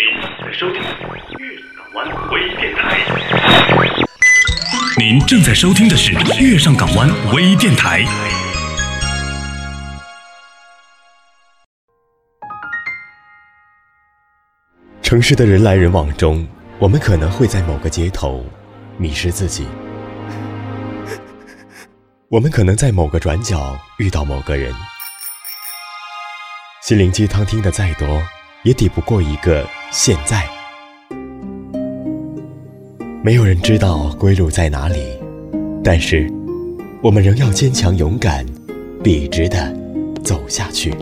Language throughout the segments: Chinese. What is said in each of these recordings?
您在收听的是月港湾微电台。您正在收听的是月上港湾微电台。城市的人来人往中，我们可能会在某个街头迷失自己。我们可能在某个转角遇到某个人，心灵鸡汤听得再多，也抵不过一个现在。没有人知道归路在哪里，但是我们仍要坚强勇敢，笔直的走下去。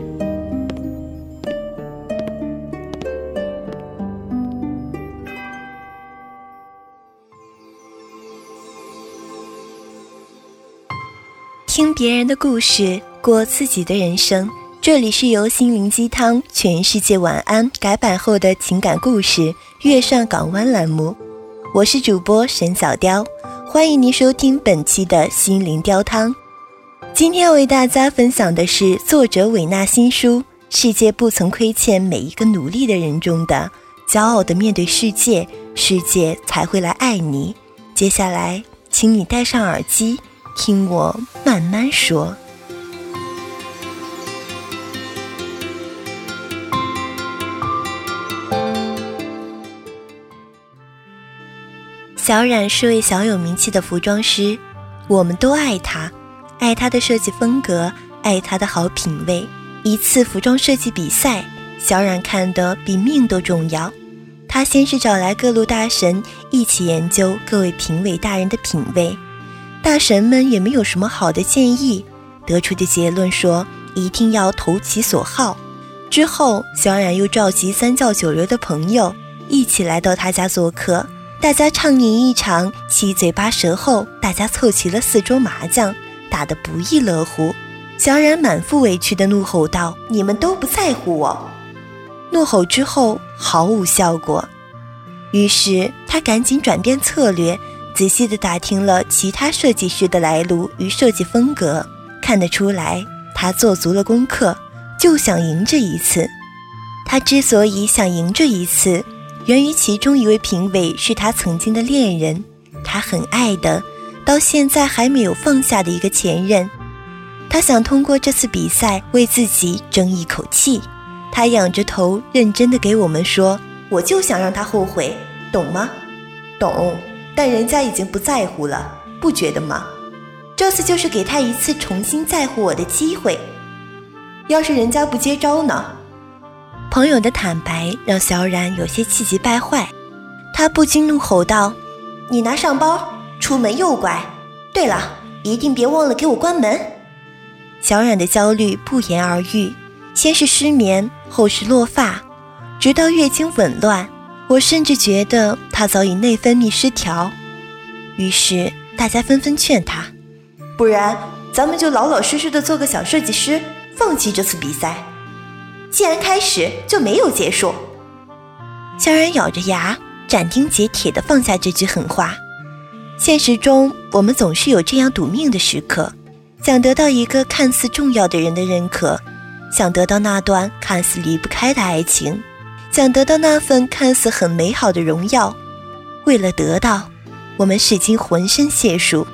听别人的故事，过自己的人生。这里是由心灵鸡汤、全世界晚安改版后的情感故事《月上港湾》栏目。我是主播沈小雕，欢迎您收听本期的心灵雕汤。今天为大家分享的是作者韦纳新书《世界不曾亏欠每一个努力的人》中的“骄傲的面对世界，世界才会来爱你”。接下来，请你戴上耳机。听我慢慢说。小冉是位小有名气的服装师，我们都爱她，爱她的设计风格，爱她的好品味。一次服装设计比赛，小冉看得比命都重要。他先是找来各路大神一起研究各位评委大人的品味。大神们也没有什么好的建议，得出的结论说一定要投其所好。之后，小冉又召集三教九流的朋友一起来到他家做客，大家畅饮一场，七嘴八舌后，大家凑齐了四桌麻将，打得不亦乐乎。小冉满腹委屈地怒吼道：“你们都不在乎我！”怒吼之后毫无效果，于是他赶紧转变策略。仔细地打听了其他设计师的来路与设计风格，看得出来他做足了功课，就想赢这一次。他之所以想赢这一次，源于其中一位评委是他曾经的恋人，他很爱的，到现在还没有放下的一个前任。他想通过这次比赛为自己争一口气。他仰着头，认真地给我们说：“我就想让他后悔，懂吗？懂。”但人家已经不在乎了，不觉得吗？这次就是给他一次重新在乎我的机会。要是人家不接招呢？朋友的坦白让小冉有些气急败坏，他不禁怒吼道：“你拿上包，出门右拐。对了，一定别忘了给我关门。”小冉的焦虑不言而喻，先是失眠，后是落发，直到月经紊乱。我甚至觉得她早已内分泌失调，于是大家纷纷劝她，不然咱们就老老实实的做个小设计师，放弃这次比赛。既然开始，就没有结束。小冉咬着牙，斩钉截铁地放下这句狠话。现实中，我们总是有这样赌命的时刻，想得到一个看似重要的人的认可，想得到那段看似离不开的爱情。想得到那份看似很美好的荣耀，为了得到，我们使尽浑身解数。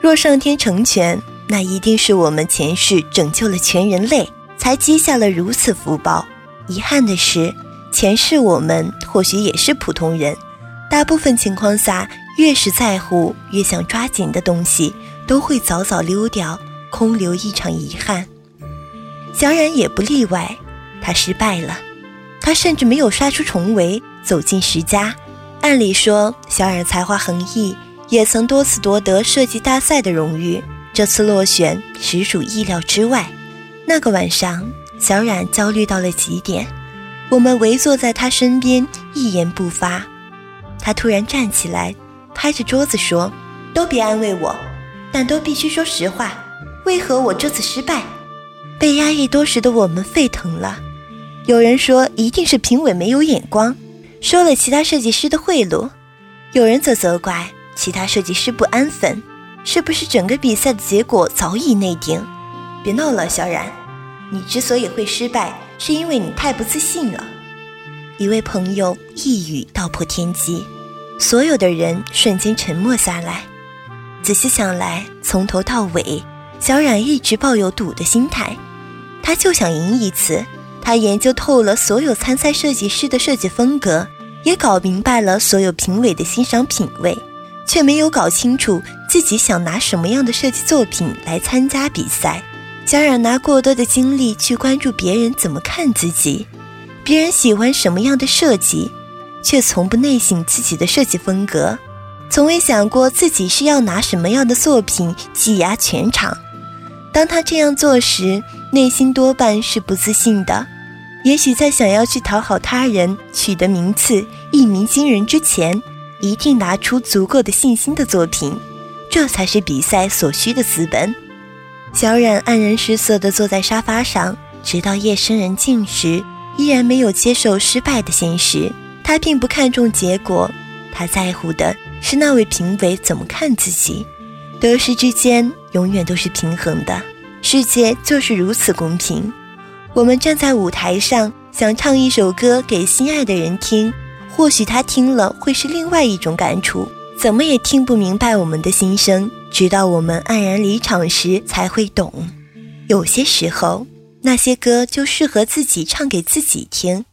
若上天成全，那一定是我们前世拯救了全人类，才积下了如此福报。遗憾的是，前世我们或许也是普通人。大部分情况下，越是在乎、越想抓紧的东西，都会早早溜掉，空留一场遗憾。小冉也不例外，他失败了。他甚至没有杀出重围，走进十佳。按理说，小冉才华横溢，也曾多次夺得设计大赛的荣誉。这次落选实属意料之外。那个晚上，小冉焦虑到了极点。我们围坐在他身边，一言不发。他突然站起来，拍着桌子说：“都别安慰我，但都必须说实话。为何我这次失败？”被压抑多时的我们沸腾了。有人说一定是评委没有眼光，收了其他设计师的贿赂；有人则责怪其他设计师不安分，是不是整个比赛的结果早已内定？别闹了，小冉，你之所以会失败，是因为你太不自信了。一位朋友一语道破天机，所有的人瞬间沉默下来。仔细想来，从头到尾，小冉一直抱有赌的心态，他就想赢一次。他研究透了所有参赛设计师的设计风格，也搞明白了所有评委的欣赏品味，却没有搞清楚自己想拿什么样的设计作品来参加比赛。小冉拿过多的精力去关注别人怎么看自己，别人喜欢什么样的设计，却从不内省自己的设计风格，从未想过自己是要拿什么样的作品挤压全场。当他这样做时，内心多半是不自信的。也许在想要去讨好他人、取得名次、一鸣惊人之前，一定拿出足够的信心的作品，这才是比赛所需的资本。小冉黯然失色地坐在沙发上，直到夜深人静时，依然没有接受失败的现实。他并不看重结果，他在乎的是那位评委怎么看自己。得失之间永远都是平衡的，世界就是如此公平。我们站在舞台上，想唱一首歌给心爱的人听，或许他听了会是另外一种感触，怎么也听不明白我们的心声。直到我们黯然离场时，才会懂。有些时候，那些歌就适合自己唱给自己听，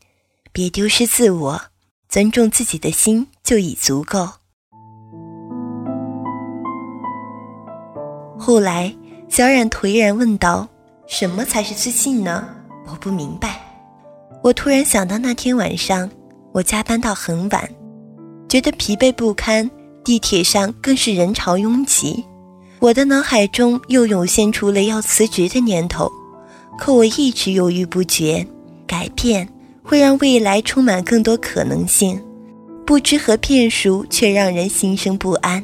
别丢失自我，尊重自己的心就已足够。后来，小冉颓然问道：“什么才是自信呢？”我不明白，我突然想到那天晚上，我加班到很晚，觉得疲惫不堪，地铁上更是人潮拥挤，我的脑海中又涌现出了要辞职的念头，可我一直犹豫不决。改变会让未来充满更多可能性，不知和变数却让人心生不安。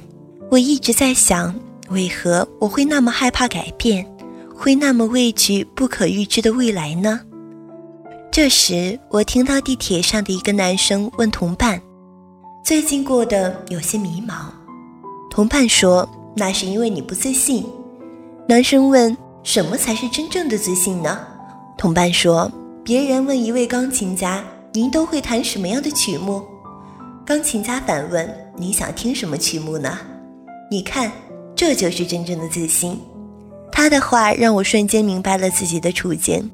我一直在想，为何我会那么害怕改变？会那么畏惧不可预知的未来呢？这时，我听到地铁上的一个男生问同伴：“最近过得有些迷茫。”同伴说：“那是因为你不自信。”男生问：“什么才是真正的自信呢？”同伴说：“别人问一位钢琴家，您都会弹什么样的曲目？”钢琴家反问：“你想听什么曲目呢？”你看，这就是真正的自信。他的话让我瞬间明白了自己的处境。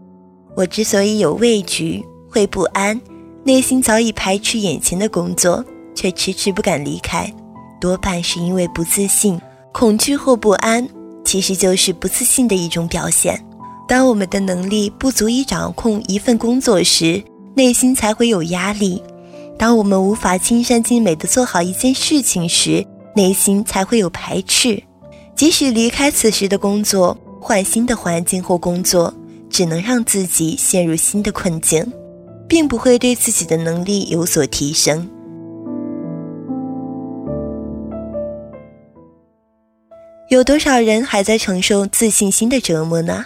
我之所以有畏惧、会不安，内心早已排斥眼前的工作，却迟迟不敢离开，多半是因为不自信。恐惧或不安，其实就是不自信的一种表现。当我们的能力不足以掌控一份工作时，内心才会有压力；当我们无法尽善尽美地做好一件事情时，内心才会有排斥。即使离开此时的工作，换新的环境或工作，只能让自己陷入新的困境，并不会对自己的能力有所提升。有多少人还在承受自信心的折磨呢？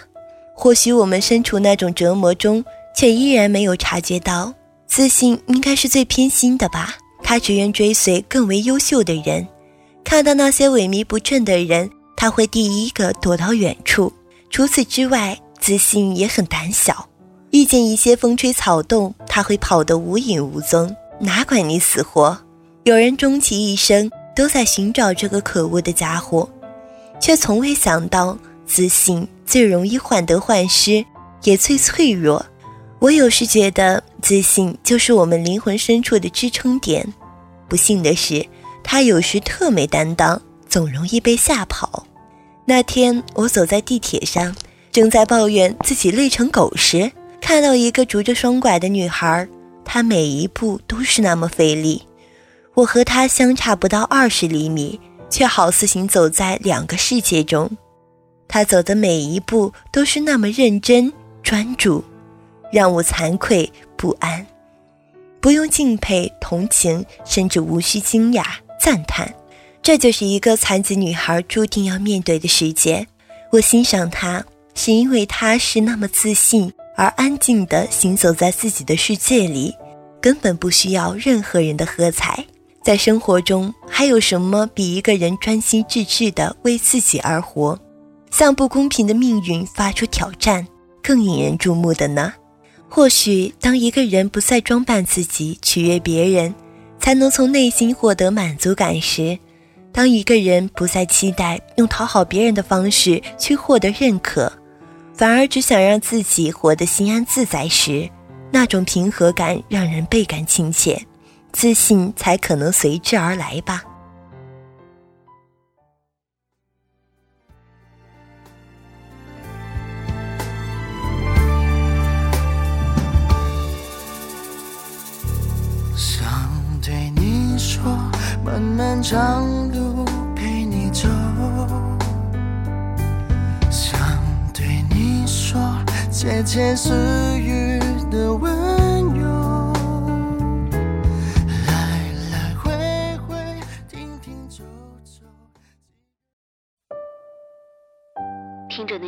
或许我们身处那种折磨中，却依然没有察觉到，自信应该是最偏心的吧？他只愿追随更为优秀的人，看到那些萎靡不振的人。他会第一个躲到远处。除此之外，自信也很胆小。遇见一些风吹草动，他会跑得无影无踪，哪管你死活。有人终其一生都在寻找这个可恶的家伙，却从未想到，自信最容易患得患失，也最脆弱。我有时觉得，自信就是我们灵魂深处的支撑点。不幸的是，他有时特没担当。总容易被吓跑。那天我走在地铁上，正在抱怨自己累成狗时，看到一个拄着双拐的女孩，她每一步都是那么费力。我和她相差不到二十厘米，却好似行走在两个世界中。她走的每一步都是那么认真专注，让我惭愧不安。不用敬佩、同情，甚至无需惊讶、赞叹。这就是一个残疾女孩注定要面对的世界。我欣赏她，是因为她是那么自信而安静地行走在自己的世界里，根本不需要任何人的喝彩。在生活中，还有什么比一个人专心致志地为自己而活，向不公平的命运发出挑战更引人注目的呢？或许，当一个人不再装扮自己取悦别人，才能从内心获得满足感时；当一个人不再期待用讨好别人的方式去获得认可，反而只想让自己活得心安自在时，那种平和感让人倍感亲切，自信才可能随之而来吧。想对你说漫漫长路陪你走，想对你说窃窃私语的温